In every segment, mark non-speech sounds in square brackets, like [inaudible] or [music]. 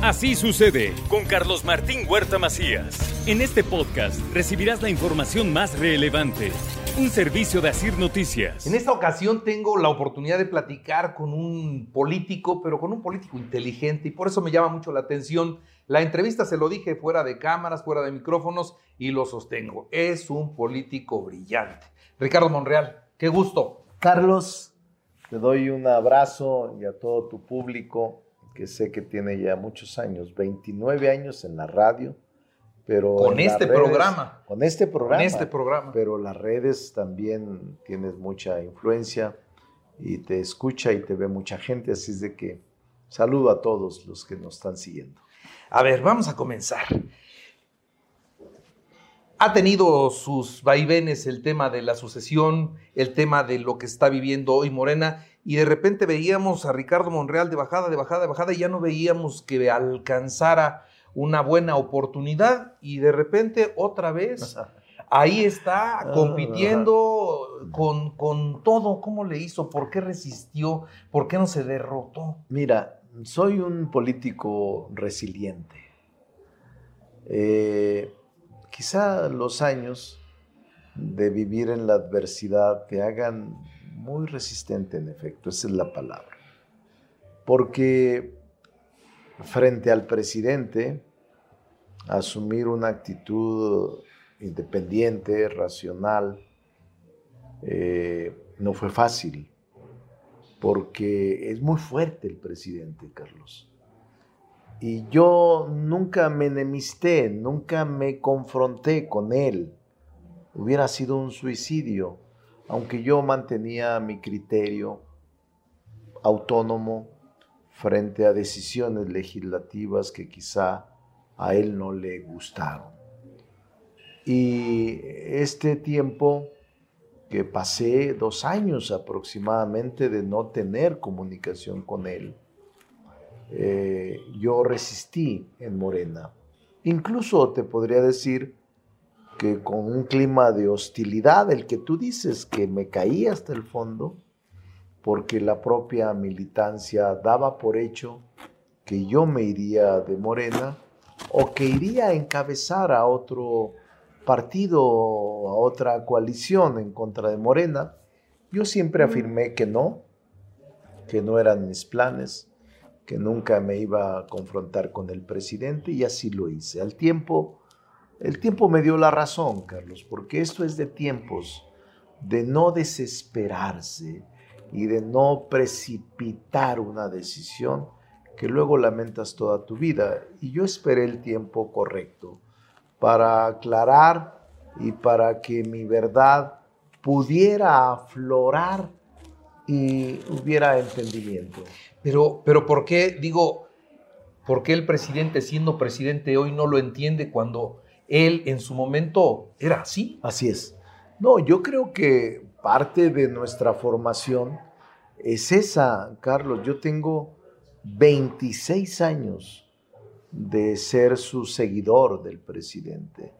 Así sucede con Carlos Martín Huerta Macías. En este podcast recibirás la información más relevante. Un servicio de Asir Noticias. En esta ocasión tengo la oportunidad de platicar con un político, pero con un político inteligente y por eso me llama mucho la atención. La entrevista se lo dije fuera de cámaras, fuera de micrófonos y lo sostengo. Es un político brillante. Ricardo Monreal, qué gusto. Carlos, te doy un abrazo y a todo tu público que sé que tiene ya muchos años, 29 años en la radio, pero... Con este programa. Con este programa. Con este programa. Pero las redes también tienes mucha influencia y te escucha y te ve mucha gente, así es de que saludo a todos los que nos están siguiendo. A ver, vamos a comenzar. Ha tenido sus vaivenes el tema de la sucesión, el tema de lo que está viviendo hoy Morena, y de repente veíamos a Ricardo Monreal de bajada, de bajada, de bajada, y ya no veíamos que alcanzara una buena oportunidad, y de repente otra vez [laughs] ahí está compitiendo con, con todo. ¿Cómo le hizo? ¿Por qué resistió? ¿Por qué no se derrotó? Mira, soy un político resiliente. Eh, quizá los años de vivir en la adversidad te hagan muy resistente, en efecto, esa es la palabra. Porque frente al presidente, asumir una actitud independiente, racional, eh, no fue fácil, porque es muy fuerte el presidente, Carlos. Y yo nunca me enemisté, nunca me confronté con él. Hubiera sido un suicidio, aunque yo mantenía mi criterio autónomo frente a decisiones legislativas que quizá a él no le gustaron. Y este tiempo que pasé dos años aproximadamente de no tener comunicación con él, eh, yo resistí en Morena. Incluso te podría decir que con un clima de hostilidad, el que tú dices que me caí hasta el fondo, porque la propia militancia daba por hecho que yo me iría de Morena o que iría a encabezar a otro partido a otra coalición en contra de Morena. Yo siempre afirmé que no, que no eran mis planes, que nunca me iba a confrontar con el presidente y así lo hice. Al tiempo, el tiempo me dio la razón, Carlos, porque esto es de tiempos de no desesperarse y de no precipitar una decisión que luego lamentas toda tu vida. Y yo esperé el tiempo correcto para aclarar y para que mi verdad pudiera aflorar y hubiera entendimiento. Pero, pero ¿por qué, digo, por qué el presidente siendo presidente hoy no lo entiende cuando él en su momento era así? Así es. No, yo creo que parte de nuestra formación es esa, Carlos. Yo tengo 26 años de ser su seguidor del presidente,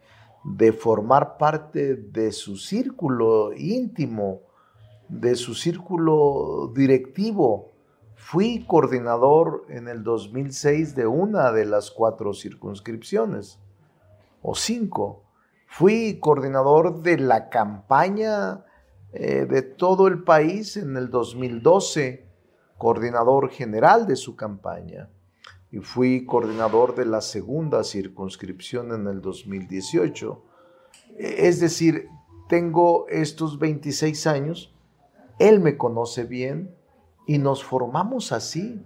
de formar parte de su círculo íntimo, de su círculo directivo. Fui coordinador en el 2006 de una de las cuatro circunscripciones, o cinco. Fui coordinador de la campaña eh, de todo el país en el 2012, coordinador general de su campaña. Y fui coordinador de la segunda circunscripción en el 2018. Es decir, tengo estos 26 años él me conoce bien y nos formamos así,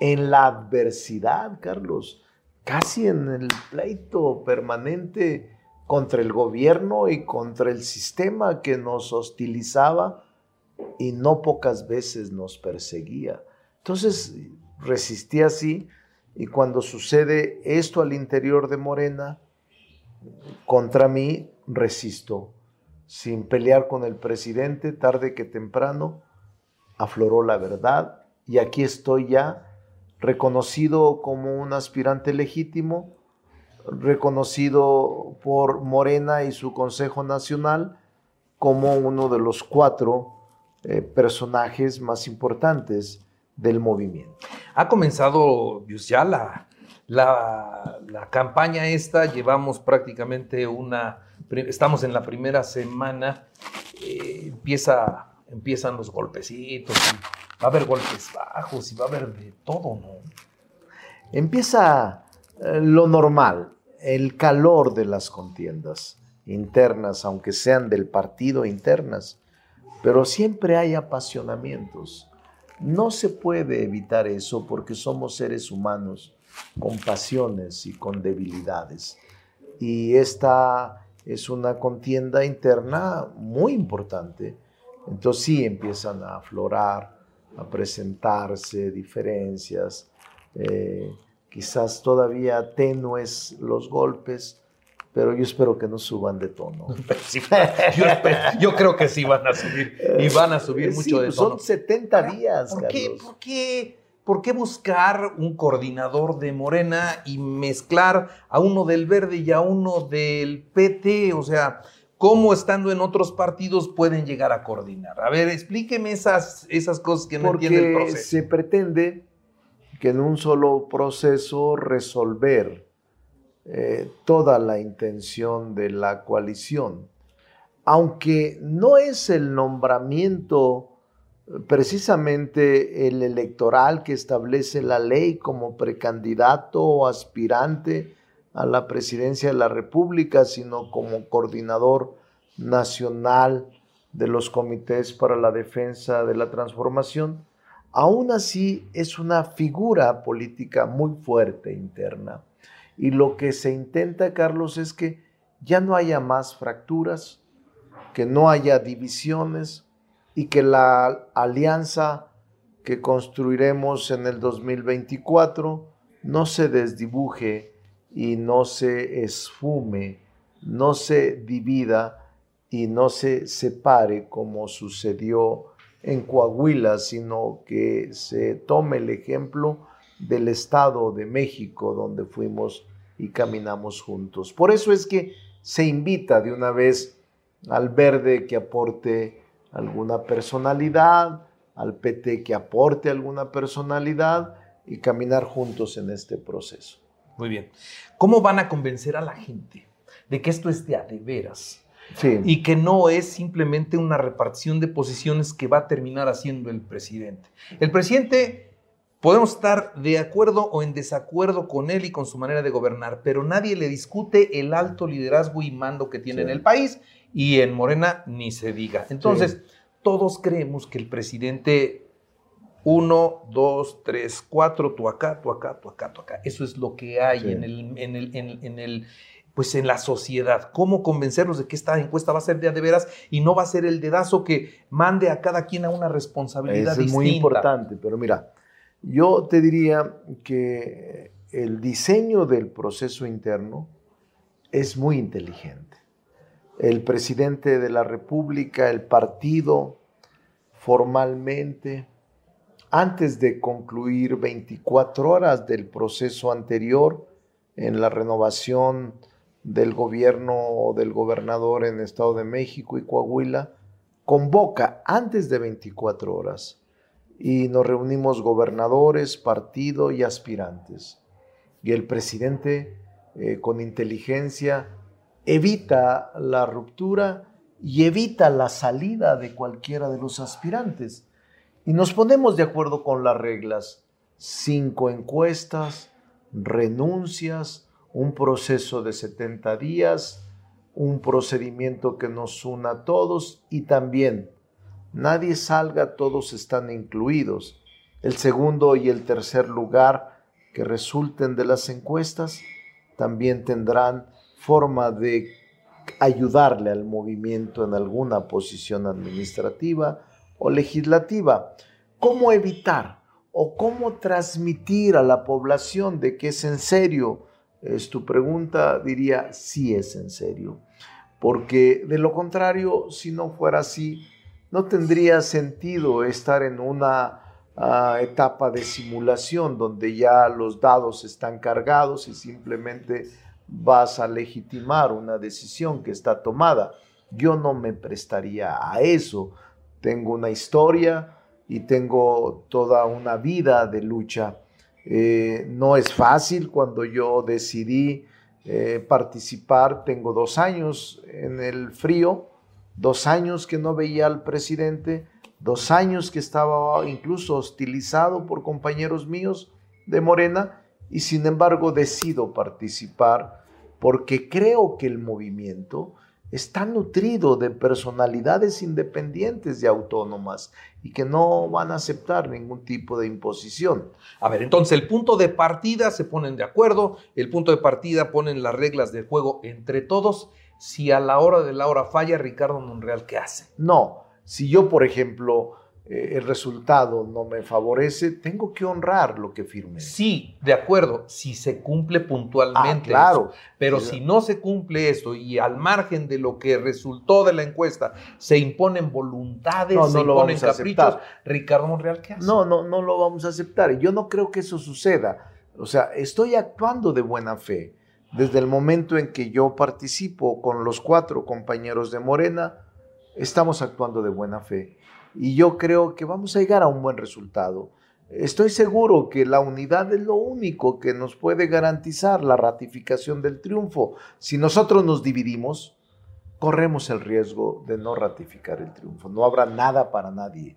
en la adversidad, Carlos, casi en el pleito permanente contra el gobierno y contra el sistema que nos hostilizaba y no pocas veces nos perseguía. Entonces resistí así y cuando sucede esto al interior de Morena, contra mí resisto sin pelear con el presidente, tarde que temprano, afloró la verdad y aquí estoy ya reconocido como un aspirante legítimo, reconocido por Morena y su Consejo Nacional como uno de los cuatro eh, personajes más importantes del movimiento. Ha comenzado pues, ya la, la, campaña esta, llevamos prácticamente una, estamos en la primera semana, eh, empieza, empiezan los golpecitos, va a haber golpes bajos y va a haber de todo, ¿no? Empieza eh, lo normal, el calor de las contiendas internas, aunque sean del partido internas, pero siempre hay apasionamientos. No se puede evitar eso porque somos seres humanos con pasiones y con debilidades. Y esta es una contienda interna muy importante. Entonces sí empiezan a aflorar, a presentarse diferencias, eh, quizás todavía tenues los golpes, pero yo espero que no suban de tono. [laughs] yo, creo que sí van a subir, y van a subir mucho de tono. Son 70 días. ¿Por qué, ¿Por qué? ¿Por qué buscar un coordinador de Morena y mezclar a uno del Verde y a uno del PT? O sea, ¿cómo estando en otros partidos pueden llegar a coordinar? A ver, explíqueme esas, esas cosas que no entiende el proceso. Se pretende que en un solo proceso resolver eh, toda la intención de la coalición. Aunque no es el nombramiento precisamente el electoral que establece la ley como precandidato o aspirante a la presidencia de la República, sino como coordinador nacional de los comités para la defensa de la transformación, aún así es una figura política muy fuerte interna. Y lo que se intenta, Carlos, es que ya no haya más fracturas, que no haya divisiones y que la alianza que construiremos en el 2024 no se desdibuje y no se esfume, no se divida y no se separe como sucedió en Coahuila, sino que se tome el ejemplo del Estado de México donde fuimos y caminamos juntos. Por eso es que se invita de una vez al verde que aporte alguna personalidad, al PT que aporte alguna personalidad y caminar juntos en este proceso. Muy bien. ¿Cómo van a convencer a la gente de que esto es de a de veras? y que no es simplemente una repartición de posiciones que va a terminar haciendo el presidente. El presidente podemos estar de acuerdo o en desacuerdo con él y con su manera de gobernar, pero nadie le discute el alto liderazgo y mando que tiene en el país y en Morena ni se diga. Entonces, todos creemos que el presidente uno, dos, tres, cuatro, tú acá, tú acá, tú acá, tú acá. Eso es lo que hay en el, en el, en el pues en la sociedad. ¿Cómo convencerlos de que esta encuesta va a ser de, de veras y no va a ser el dedazo que mande a cada quien a una responsabilidad Eso es muy importante, pero mira, yo te diría que el diseño del proceso interno es muy inteligente. El presidente de la República, el partido, formalmente, antes de concluir 24 horas del proceso anterior en la renovación del gobierno del gobernador en Estado de México y Coahuila, convoca antes de 24 horas y nos reunimos gobernadores, partido y aspirantes. Y el presidente, eh, con inteligencia, evita la ruptura y evita la salida de cualquiera de los aspirantes. Y nos ponemos de acuerdo con las reglas. Cinco encuestas, renuncias, un proceso de 70 días, un procedimiento que nos una a todos y también nadie salga, todos están incluidos. El segundo y el tercer lugar que resulten de las encuestas también tendrán forma de ayudarle al movimiento en alguna posición administrativa o legislativa. ¿Cómo evitar o cómo transmitir a la población de que es en serio es tu pregunta, diría, sí es en serio. Porque de lo contrario, si no fuera así, no tendría sentido estar en una ah, etapa de simulación donde ya los dados están cargados y simplemente vas a legitimar una decisión que está tomada. Yo no me prestaría a eso. Tengo una historia y tengo toda una vida de lucha Eh, no es fácil cuando yo decidí eh, participar, tengo dos años en el frío, dos años que no veía al presidente, dos años que estaba incluso hostilizado por compañeros míos de Morena y sin embargo decido participar porque creo que el movimiento está nutrido de personalidades independientes y autónomas y que no van a aceptar ningún tipo de imposición. A ver, entonces el punto de partida se ponen de acuerdo, el punto de partida ponen las reglas del juego entre todos. Si a la hora de la hora falla Ricardo Monreal, ¿qué hace? No, si yo, por ejemplo, eh, el resultado no me favorece, tengo que honrar lo que firme. Sí, de acuerdo, si se cumple puntualmente. Ah, claro. Pero si no se cumple esto y al margen de lo que resultó de la encuesta se imponen voluntades, no, no se imponen caprichos. Ricardo Monreal, ¿qué hace? No, no, no lo vamos a aceptar. Yo no creo que eso suceda. O sea, estoy actuando de buena fe. Desde el momento en que yo participo con los cuatro compañeros de Morena, estamos actuando de buena fe y yo creo que vamos a llegar a un buen resultado. Estoy seguro que la unidad es lo único que nos puede garantizar la ratificación del triunfo. Si nosotros nos dividimos, corremos el riesgo de no ratificar el triunfo. No habrá nada para nadie.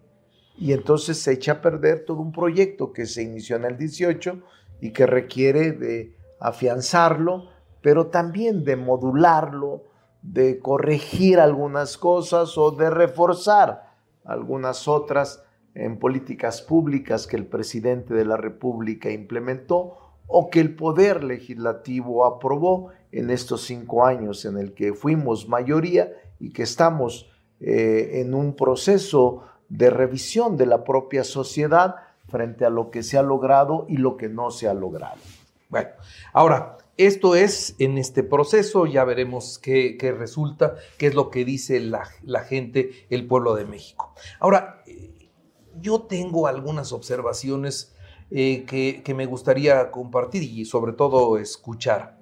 Y entonces se echa a perder todo un proyecto que se inició en el 18 y que requiere de afianzarlo, pero también de modularlo, de corregir algunas cosas o de reforzar algunas otras en políticas públicas que el presidente de la República implementó o que el Poder Legislativo aprobó en estos cinco años en el que fuimos mayoría y que estamos eh, en un proceso de revisión de la propia sociedad frente a lo que se ha logrado y lo que no se ha logrado. Bueno, ahora, esto es en este proceso, ya veremos qué, qué resulta, qué es lo que dice la, la, gente, el pueblo de México. Ahora, yo tengo algunas observaciones eh, que, que, me gustaría compartir y sobre todo escuchar.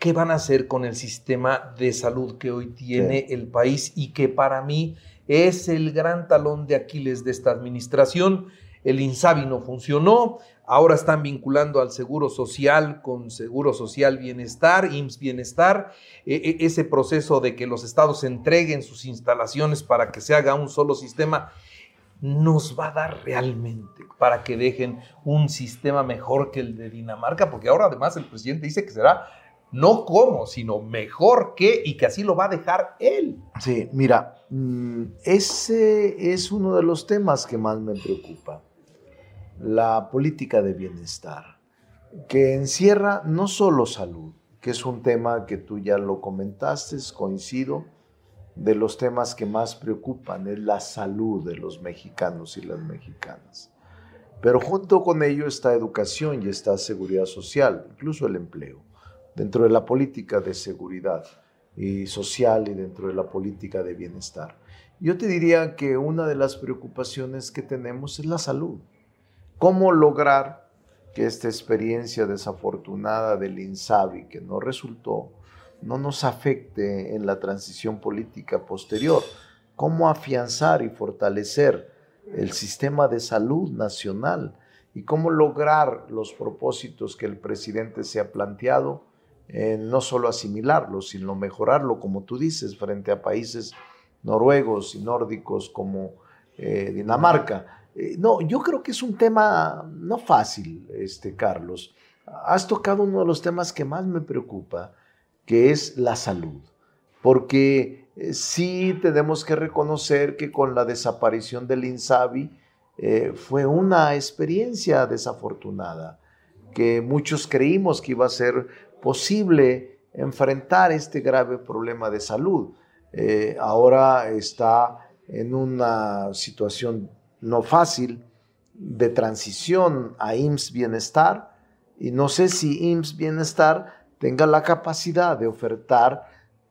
¿Qué van a hacer con el sistema de salud que hoy tiene sí. el país y que para mí es el gran talón de Aquiles de esta administración? El INSABI no funcionó, ahora están vinculando al Seguro Social con Seguro Social Bienestar, IMSS Bienestar, e ese proceso de que los estados entreguen sus instalaciones para que se haga un solo sistema, nos va a dar realmente para que dejen un sistema mejor que el de Dinamarca, porque ahora además el presidente dice que será no como, sino mejor que y que así lo va a dejar él. Sí, mira, mm, ese es uno de los temas que más me preocupa la política de bienestar, que encierra no solo salud, que es un tema que tú ya lo comentaste, coincido, de los temas que más preocupan es la salud de los mexicanos y las mexicanas. Pero junto con ello está educación y está seguridad social, incluso el empleo, dentro de la política de seguridad y social y dentro de la política de bienestar. Yo te diría que una de las preocupaciones que tenemos es la salud cómo lograr que esta experiencia desafortunada del INSABI, que no resultó, no nos afecte en la transición política posterior. Cómo afianzar y fortalecer el sistema de salud nacional y cómo lograr los propósitos que el presidente se ha planteado, no solo asimilarlo, sino mejorarlo, como tú dices, frente a países noruegos y nórdicos como eh, Dinamarca eh, no, yo creo que es un tema no fácil, este, Carlos. Has tocado uno de los temas que más me preocupa, que es la salud. Porque eh, sí tenemos que reconocer que con la desaparición del INSABI eh, fue una experiencia desafortunada, que muchos creímos que iba a ser posible enfrentar este grave problema de salud. Ahora está en una situación no fácil de transición a IMSS Bienestar y no sé si IMSS Bienestar tenga la capacidad de ofertar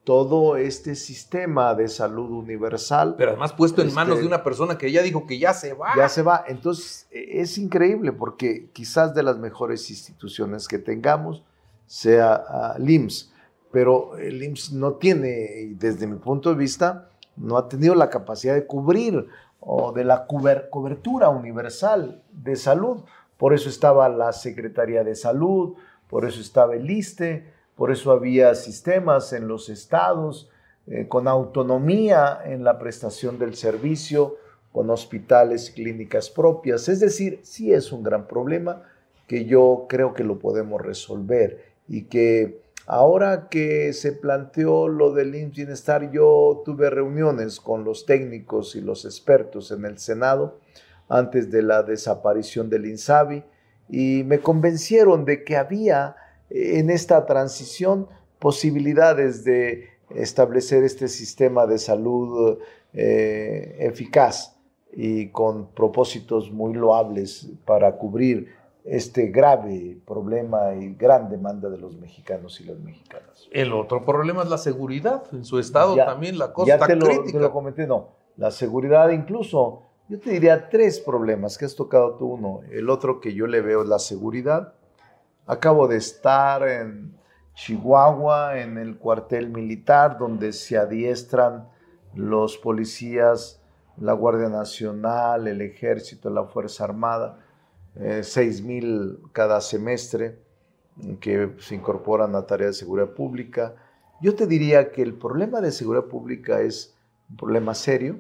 todo este sistema de salud universal. Pero además puesto en este, manos de una persona que ya dijo que ya se va. Ya se va. Entonces e, es increíble porque quizás de las mejores instituciones que tengamos sea uh, el IMSS, pero el IMSS no tiene, desde mi punto de vista, no ha tenido la capacidad de cubrir o de la cobertura universal de salud, Por eso estaba la Secretaría de Salud, por eso estaba el ISTE, por eso había sistemas en los estados eh, con autonomía en la prestación del servicio, con hospitales clínicas propias. Es decir, sí es un gran problema que yo creo que lo podemos resolver y que ahora que se planteó lo del IMSS Bienestar, yo tuve reuniones con los técnicos y los expertos en el Senado antes de la desaparición del INSABI y me convencieron de que había eh, en esta transición posibilidades de establecer este sistema de salud eh, eficaz y con propósitos muy loables para cubrir este grave problema y gran demanda de los mexicanos y las mexicanas. El otro problema es la seguridad. En su estado también la cosa ya te Lo, te lo comenté, no. La seguridad incluso, yo te diría tres problemas que has tocado tú uno. El otro que yo le veo es la seguridad. Acabo de estar en Chihuahua, en el cuartel militar, donde se adiestran los policías, la Guardia Nacional, el Ejército, la Fuerza Armada eh, 6 mil cada semestre que se incorporan a tareas de seguridad pública. Yo te diría que el problema de seguridad pública es un problema serio,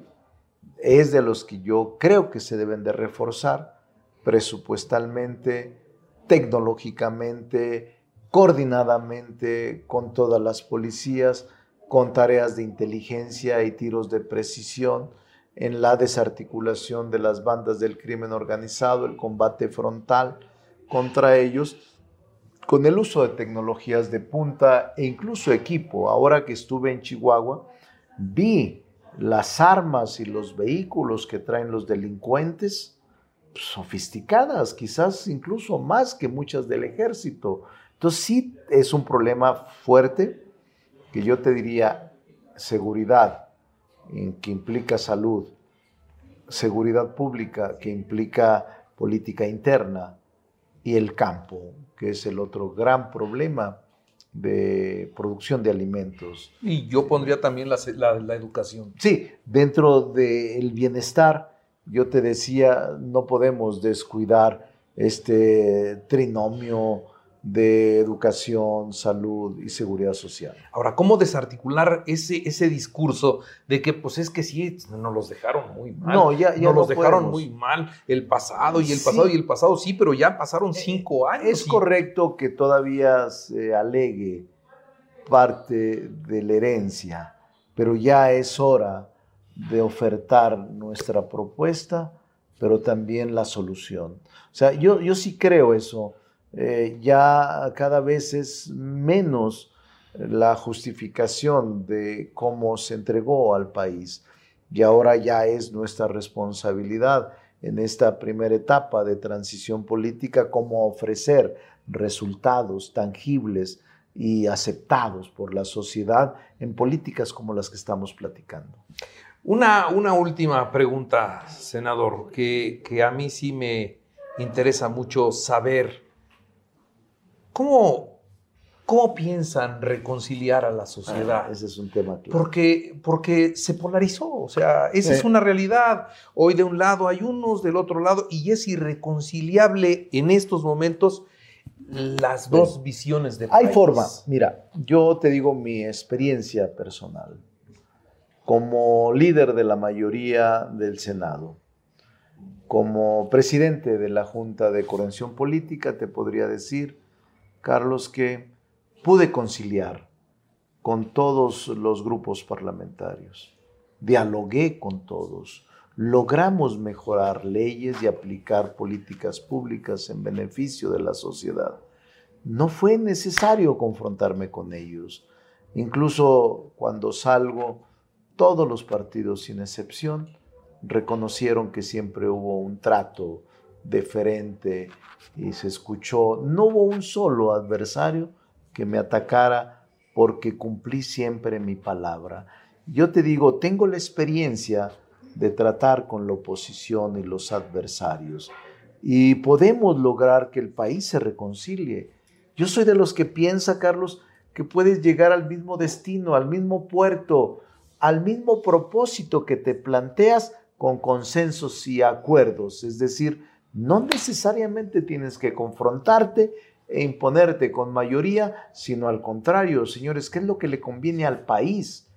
es de los que yo creo que se deben de reforzar presupuestalmente, tecnológicamente, coordinadamente con todas las policías, con tareas de inteligencia y tiros de precisión en la desarticulación de las bandas del crimen organizado, el combate frontal contra ellos, con el uso de tecnologías de punta e incluso equipo. Ahora que estuve en Chihuahua, vi las armas y los vehículos que traen los delincuentes sofisticadas, quizás incluso más que muchas del ejército. Entonces sí es un problema fuerte que yo te diría seguridad, que implica salud, seguridad pública, que implica política interna, y el campo, que es el otro gran problema de producción de alimentos. Y yo pondría también la, la educación. Sí, dentro del bienestar, yo te decía, no podemos descuidar este trinomio de educación, salud y seguridad social. Ahora, ¿cómo desarticular ese, ese discurso de que pues es que sí, nos los dejaron muy mal? No, ya, ya nos los dejaron muy mal el pasado y el pasado y el pasado, sí, pero ya pasaron eh, cinco años. Es correcto que todavía se alegue parte de la herencia, pero ya es hora de ofertar nuestra propuesta, pero también la solución. O sea, yo, yo sí creo eso eh, ya cada vez es menos la justificación de cómo se entregó al país y ahora ya es nuestra responsabilidad en esta primera etapa de transición política cómo ofrecer resultados tangibles y aceptados por la sociedad en políticas como las que estamos platicando. Una, una última pregunta, senador, que, que a mí sí me interesa mucho saber ¿Cómo, ¿Cómo piensan reconciliar a la sociedad? Ah, ese es un tema claro. Porque, porque se polarizó, o sea, esa es una realidad. Hoy de un lado hay unos, del otro lado, y es irreconciliable en estos momentos las dos visiones de Hay forma, mira, yo te digo mi experiencia personal. Como líder de la mayoría del Senado, como presidente de la Junta de Coordinación Política, te podría decir Carlos, que pude conciliar con todos los grupos parlamentarios, dialogué con todos, logramos mejorar leyes y aplicar políticas públicas en beneficio de la sociedad. No fue necesario confrontarme con ellos. Incluso cuando salgo, todos los partidos, sin excepción, reconocieron que siempre hubo un trato deferente y se escuchó. No hubo un solo adversario que me atacara porque cumplí siempre mi palabra. Yo te digo, tengo la experiencia de tratar con la oposición y los adversarios y podemos lograr que el país se reconcilie. Yo soy de los que piensa, Carlos, que puedes llegar al mismo destino, al mismo puerto, al mismo propósito que te planteas con consensos y acuerdos, es decir, No necesariamente tienes que confrontarte e imponerte con mayoría, sino al contrario, señores, ¿qué es lo que le conviene al país?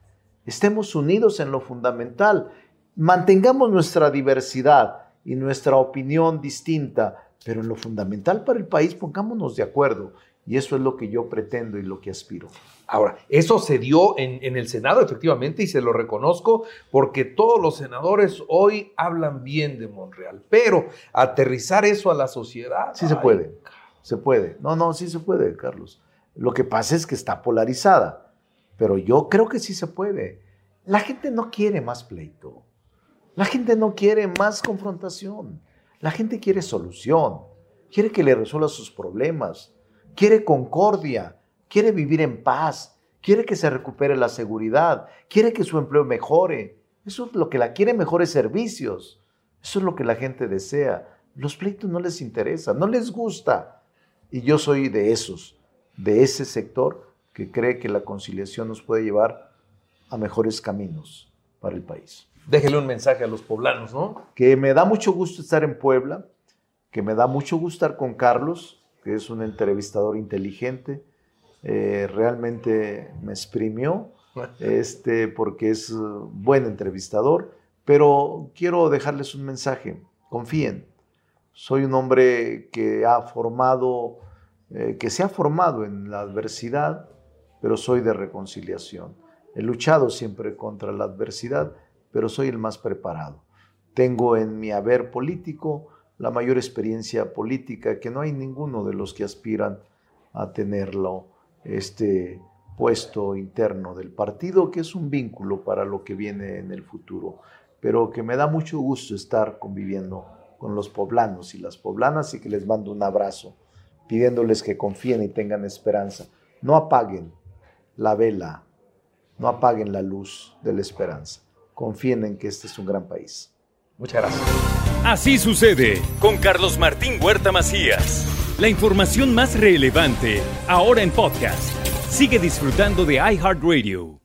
Estemos unidos en lo fundamental, mantengamos nuestra diversidad y nuestra opinión distinta, pero en lo fundamental para el país pongámonos de acuerdo. Y eso es lo que yo pretendo y lo que aspiro. Ahora, eso se dio en, el Senado, efectivamente, y se lo reconozco, porque todos los senadores hoy hablan bien de Monreal, pero aterrizar eso a la sociedad. Sí se puede, se puede. No, no, sí se puede, Carlos. Lo que pasa es que está polarizada, pero yo creo que sí se puede. La gente no quiere más pleito, la gente no quiere más confrontación, la gente quiere solución, quiere que le resuelva sus problemas quiere concordia, quiere vivir en paz, quiere que se recupere la seguridad, quiere que su empleo mejore. Eso es lo que la quiere mejores servicios. Eso es lo que la gente desea. Los pleitos no les interesa, no les gusta. Y yo soy de esos, de ese sector que cree que la conciliación nos puede llevar a mejores caminos para el país. Déjele un mensaje a los poblanos, ¿no? Que me da mucho gusto estar en Puebla, que me da mucho gusto estar con Carlos, que es un entrevistador inteligente. Eh, realmente me exprimió [laughs] este, porque es buen entrevistador, pero quiero dejarles un mensaje. Confíen. Soy un hombre que ha formado, eh, que se ha formado en la adversidad, pero soy de reconciliación. He luchado siempre contra la adversidad, pero soy el más preparado. Tengo en mi haber político la mayor experiencia política, que no hay ninguno de los que aspiran a tenerlo, este puesto interno del partido, que es un vínculo para lo que viene en el futuro, pero que me da mucho gusto estar conviviendo con los poblanos y las poblanas y que les mando un abrazo, pidiéndoles que confíen y tengan esperanza. No apaguen la vela, no apaguen la luz de la esperanza. Confíen en que este es un gran país. Muchas gracias. Así sucede con Carlos Martín Huerta Macías. La información más relevante, ahora en podcast. Sigue disfrutando de iHeartRadio.